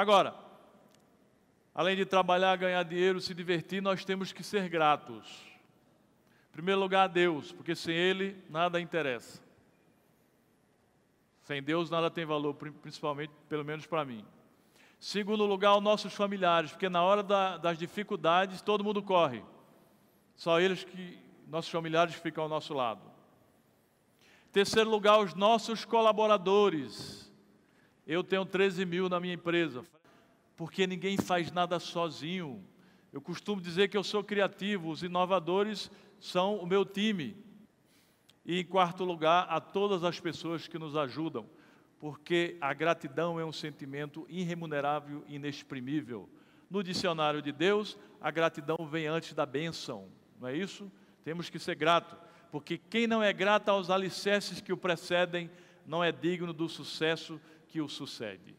Agora, além de trabalhar, ganhar dinheiro, se divertir, nós temos que ser gratos. Em primeiro lugar, a Deus, porque sem Ele nada interessa. Sem Deus nada tem valor, principalmente, pelo menos para mim. Segundo lugar, os nossos familiares, porque na hora da, das dificuldades todo mundo corre. Só eles que, nossos familiares, ficam ao nosso lado. Terceiro lugar, os nossos colaboradores. Eu tenho 13 mil na minha empresa, porque ninguém faz nada sozinho. Eu costumo dizer que eu sou criativo, os inovadores são o meu time. E em quarto lugar, a todas as pessoas que nos ajudam porque a gratidão é um sentimento irremunerável e inexprimível. No dicionário de Deus, a gratidão vem antes da bênção, não é isso? Temos que ser grato, porque quem não é grato aos alicerces que o precedem, não é digno do sucesso que o sucede.